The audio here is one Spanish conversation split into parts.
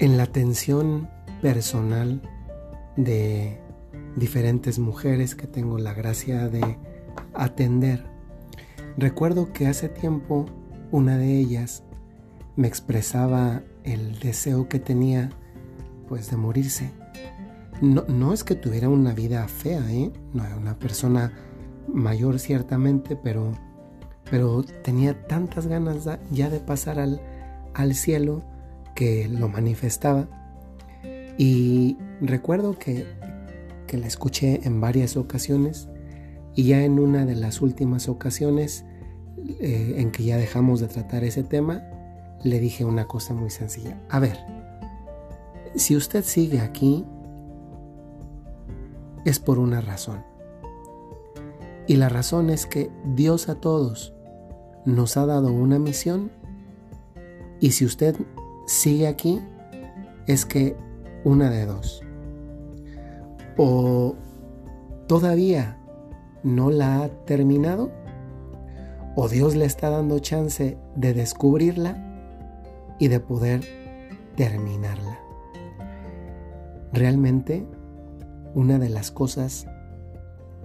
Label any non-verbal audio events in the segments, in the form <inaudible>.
En la atención personal de diferentes mujeres que tengo la gracia de atender, recuerdo que hace tiempo una de ellas me expresaba el deseo que tenía pues de morirse. No, no es que tuviera una vida fea, ¿eh? No era una persona mayor ciertamente, pero, pero tenía tantas ganas ya de pasar al, al cielo que lo manifestaba. Y recuerdo que, que la escuché en varias ocasiones y ya en una de las últimas ocasiones eh, en que ya dejamos de tratar ese tema, le dije una cosa muy sencilla. A ver, si usted sigue aquí, es por una razón. Y la razón es que Dios a todos nos ha dado una misión y si usted sigue aquí, es que una de dos. O todavía no la ha terminado, o Dios le está dando chance de descubrirla y de poder terminarla. Realmente, una de las cosas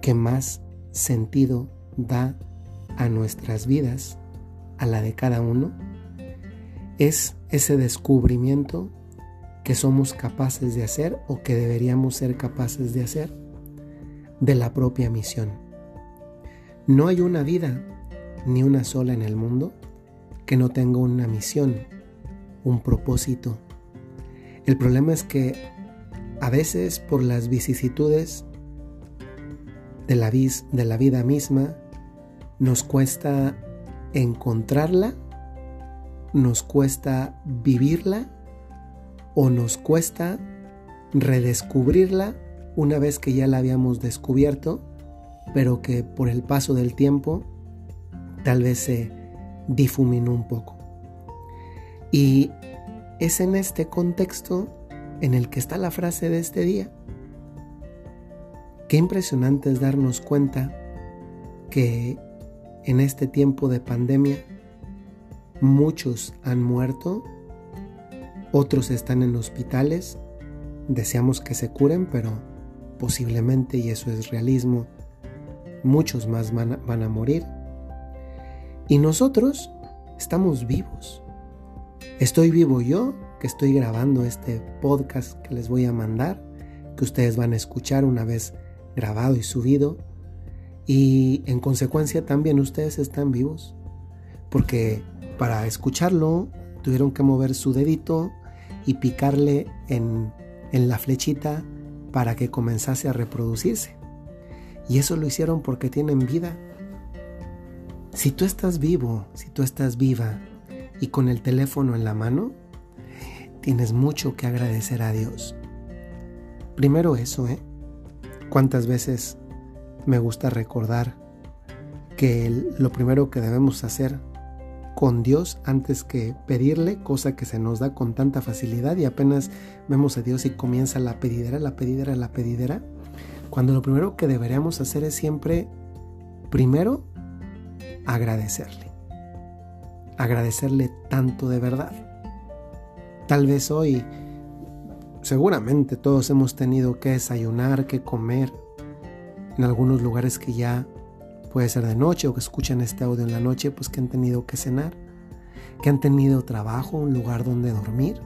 que más sentido da a nuestras vidas, a la de cada uno, es ese descubrimiento que somos capaces de hacer o que deberíamos ser capaces de hacer de la propia misión. No hay una vida, ni una sola en el mundo, que no tenga una misión, un propósito. El problema es que a veces por las vicisitudes de la, de la vida misma nos cuesta encontrarla, nos cuesta vivirla o nos cuesta redescubrirla una vez que ya la habíamos descubierto, pero que por el paso del tiempo tal vez se difuminó un poco. Y es en este contexto en el que está la frase de este día. Qué impresionante es darnos cuenta que en este tiempo de pandemia muchos han muerto, otros están en hospitales, deseamos que se curen, pero posiblemente, y eso es realismo, muchos más van a, van a morir. Y nosotros estamos vivos. Estoy vivo yo, que estoy grabando este podcast que les voy a mandar, que ustedes van a escuchar una vez grabado y subido. Y en consecuencia también ustedes están vivos, porque para escucharlo tuvieron que mover su dedito y picarle en, en la flechita para que comenzase a reproducirse. Y eso lo hicieron porque tienen vida. Si tú estás vivo, si tú estás viva, y con el teléfono en la mano, tienes mucho que agradecer a Dios. Primero eso, ¿eh? ¿Cuántas veces me gusta recordar que lo primero que debemos hacer con Dios antes que pedirle, cosa que se nos da con tanta facilidad y apenas vemos a Dios y comienza la pedidera, la pedidera, la pedidera, cuando lo primero que deberíamos hacer es siempre, primero, agradecerle agradecerle tanto de verdad. Tal vez hoy, seguramente todos hemos tenido que desayunar, que comer, en algunos lugares que ya puede ser de noche o que escuchan este audio en la noche, pues que han tenido que cenar, que han tenido trabajo, un lugar donde dormir.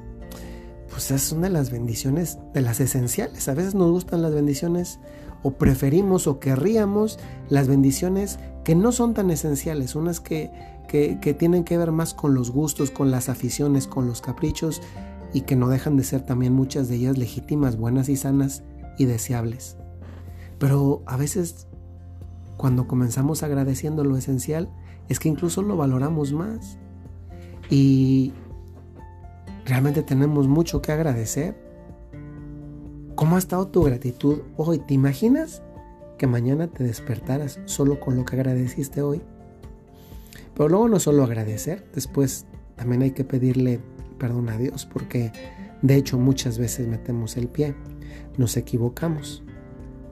Pues esas son de las bendiciones, de las esenciales. A veces nos gustan las bendiciones o preferimos o querríamos las bendiciones que no son tan esenciales, unas que, que, tienen que ver más con los gustos, con las aficiones, con los caprichos y que no dejan de ser también muchas de ellas legítimas, buenas y sanas y deseables. Pero a veces cuando comenzamos agradeciendo lo esencial es que incluso lo valoramos más y realmente tenemos mucho que agradecer. ¿Cómo ha estado tu gratitud hoy? ¿Te imaginas que mañana te despertaras solo con lo que agradeciste hoy? Pero luego no solo agradecer, después también hay que pedirle perdón a Dios porque de hecho muchas veces metemos el pie, nos equivocamos.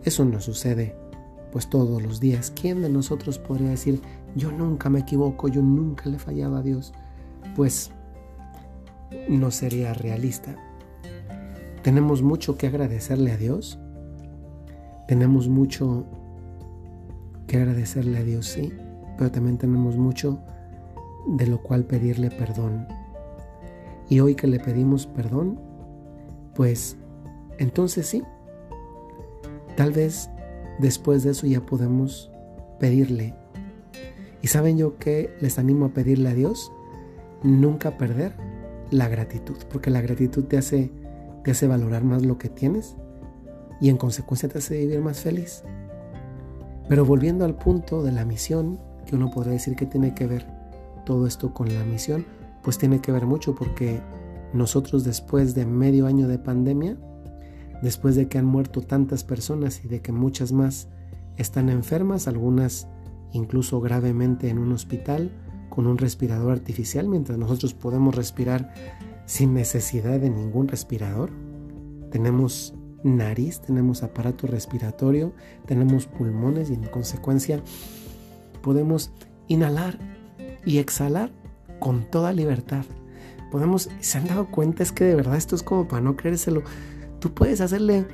Eso no sucede pues todos los días. ¿Quién de nosotros podría decir yo nunca me equivoco, yo nunca le he fallado a Dios? Pues no sería realista. tenemos mucho que agradecerle a Dios. Tenemos mucho que agradecerle a Dios, sí, pero también tenemos mucho de lo cual pedirle perdón. Y hoy que le pedimos perdón, pues entonces sí, tal vez después de eso ya podemos pedirle. Y saben yo que les animo a pedirle a Dios nunca perder la gratitud, porque la gratitud te hace, te hace valorar más lo que tienes y en consecuencia te hace vivir más feliz. Pero volviendo al punto de la misión, que uno podría decir que tiene que ver todo esto con la misión, pues tiene que ver mucho porque nosotros después de medio año de pandemia, después de que han muerto tantas personas y de que muchas más están enfermas, algunas incluso gravemente en un hospital con un respirador artificial, mientras nosotros podemos respirar sin necesidad de ningún respirador. Tenemos nariz, tenemos aparato respiratorio, tenemos pulmones y en consecuencia podemos inhalar y exhalar con toda libertad. Podemos, se han dado cuenta, es que de verdad esto es como para no creérselo. Tú puedes hacerle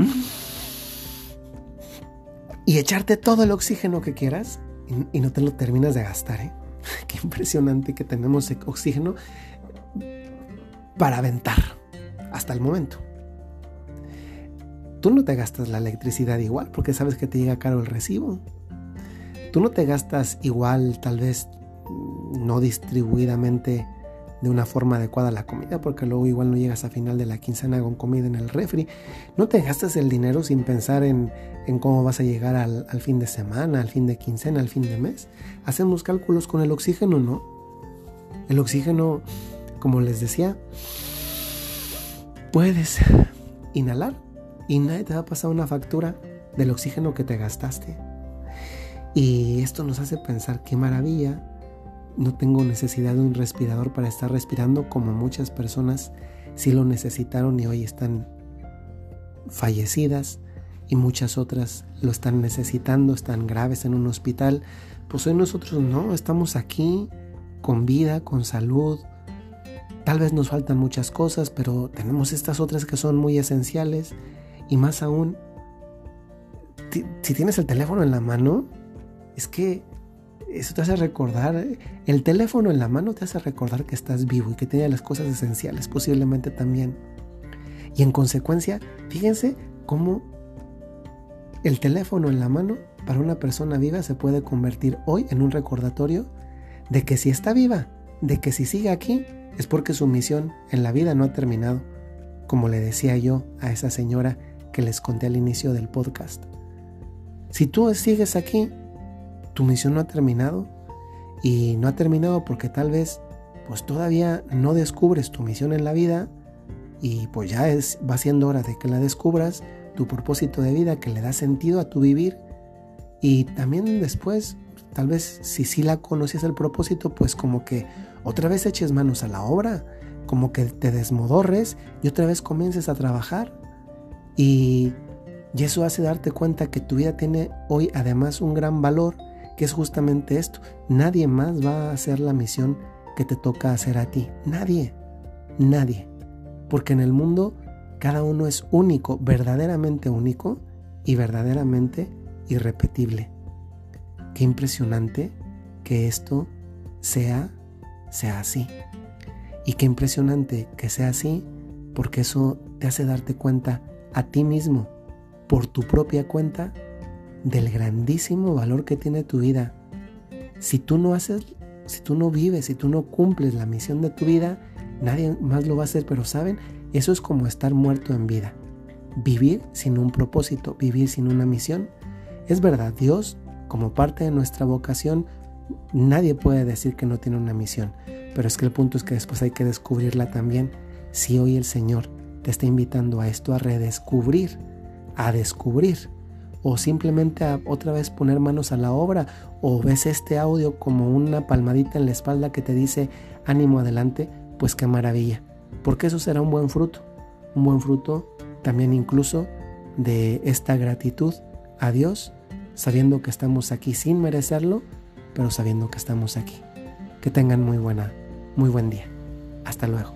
y echarte todo el oxígeno que quieras y, no te lo terminas de gastar. ¿eh? <laughs> Qué impresionante que tenemos oxígeno para aventar hasta el momento tú no te gastas la electricidad igual porque sabes que te llega caro el recibo. Tú no te gastas igual, tal vez mm, no distribuidamente de una forma adecuada la comida, porque luego igual no llegas a final de la quincena con comida en el refri. No te gastas el dinero sin pensar en, cómo vas a llegar al, al, fin de semana, al fin de quincena, al fin de mes. Hacemos cálculos con el oxígeno, ¿no? El oxígeno, como les decía, puedes inhalar y nadie te va a pasar una factura del oxígeno que te gastaste. Y esto nos hace pensar qué maravilla. No tengo necesidad de un respirador para estar respirando como muchas personas sí lo necesitaron y hoy están fallecidas y muchas otras lo están necesitando, están graves en un hospital. Pues hoy nosotros no, estamos aquí con vida, con salud. Tal vez nos faltan muchas cosas, pero tenemos estas otras que son muy esenciales y más aún, si tienes el teléfono en la mano, es que eso te hace recordar, el teléfono en la mano te hace recordar que estás vivo y que tienes las cosas esenciales, posiblemente también. Y en consecuencia, fíjense cómo el teléfono en la mano para una persona viva se puede convertir hoy en un recordatorio de que si está viva, de que si sigue aquí, es porque su misión en la vida no ha terminado, como le decía yo a esa señora que les conté al inicio del podcast. Si tú sigues aquí, tu misión no ha terminado y no ha terminado porque tal vez pues todavía no descubres tu misión en la vida y pues ya es va siendo hora de que la descubras, tu propósito de vida que le da sentido a tu vivir. Y también después tal vez si sí la conoces el propósito, pues como que otra vez eches manos a la obra, como que te desmodorres y otra vez comiences a trabajar. Y, eso hace darte cuenta que tu vida tiene hoy además un gran valor, que es justamente esto. Nadie más va a hacer la misión que te toca hacer a ti. Nadie, nadie. Porque en el mundo cada uno es único, verdaderamente único y verdaderamente irrepetible. Qué impresionante que esto sea, sea así. Y qué impresionante que sea así porque eso te hace darte cuenta a ti mismo por tu propia cuenta del grandísimo valor que tiene tu vida. Si tú no haces, si tú no vives, si tú no cumples la misión de tu vida, nadie más lo va a hacer, pero saben, eso es como estar muerto en vida. Vivir sin un propósito, vivir sin una misión. Es verdad, Dios, como parte de nuestra vocación, nadie puede decir que no tiene una misión, pero es que el punto es que después hay que descubrirla también. Si hoy el Señor te está invitando a esto, a redescubrir, a descubrir, o simplemente otra vez poner manos a la obra, o ves este audio como una palmadita en la espalda que te dice ánimo adelante, pues qué maravilla, porque eso será un buen fruto, un buen fruto también incluso de esta gratitud a Dios, sabiendo que estamos aquí sin merecerlo, pero sabiendo que estamos aquí. Que tengan muy buena, muy buen día. Hasta luego.